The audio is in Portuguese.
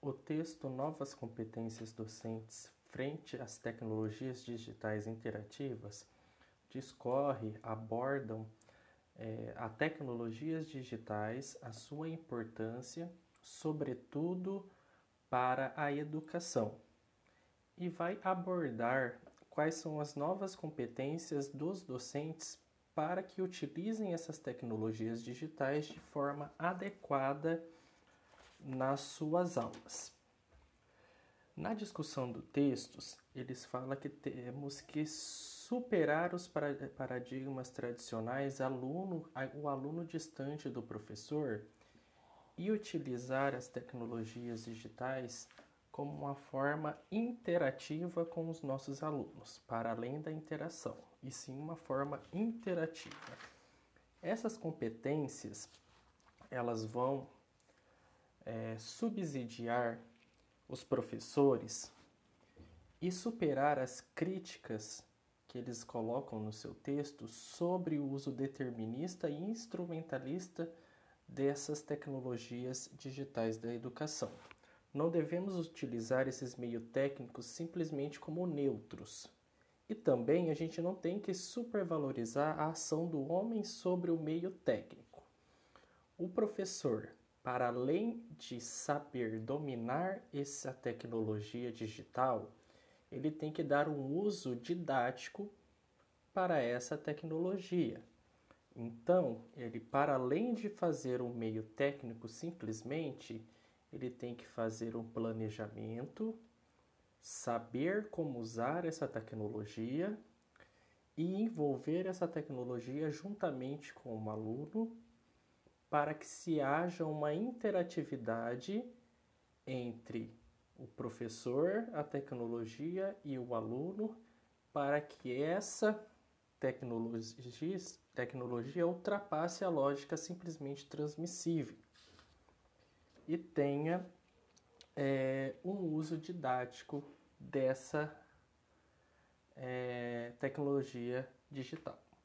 O texto Novas competências docentes frente às tecnologias digitais interativas discorre, abordam é, tecnologias digitais, a sua importância, sobretudo para a educação, e vai abordar quais são as novas competências dos docentes para que utilizem essas tecnologias digitais de forma adequada nas suas aulas. Na discussão do textos, eles falam que temos que superar os paradigmas tradicionais, aluno, o aluno distante do professor, e utilizar as tecnologias digitais como uma forma interativa com os nossos alunos, para além da interação, e sim uma forma interativa. Essas competências, elas vão é, subsidiar os professores e superar as críticas que eles colocam no seu texto sobre o uso determinista e instrumentalista dessas tecnologias digitais da educação. Não devemos utilizar esses meios técnicos simplesmente como neutros. E também a gente não tem que supervalorizar a ação do homem sobre o meio técnico. O professor para além de saber dominar essa tecnologia digital, ele tem que dar um uso didático para essa tecnologia. Então, ele para além de fazer um meio técnico simplesmente, ele tem que fazer um planejamento, saber como usar essa tecnologia e envolver essa tecnologia juntamente com o aluno para que se haja uma interatividade entre o professor, a tecnologia e o aluno, para que essa tecnologia, tecnologia ultrapasse a lógica simplesmente transmissível e tenha é, um uso didático dessa é, tecnologia digital.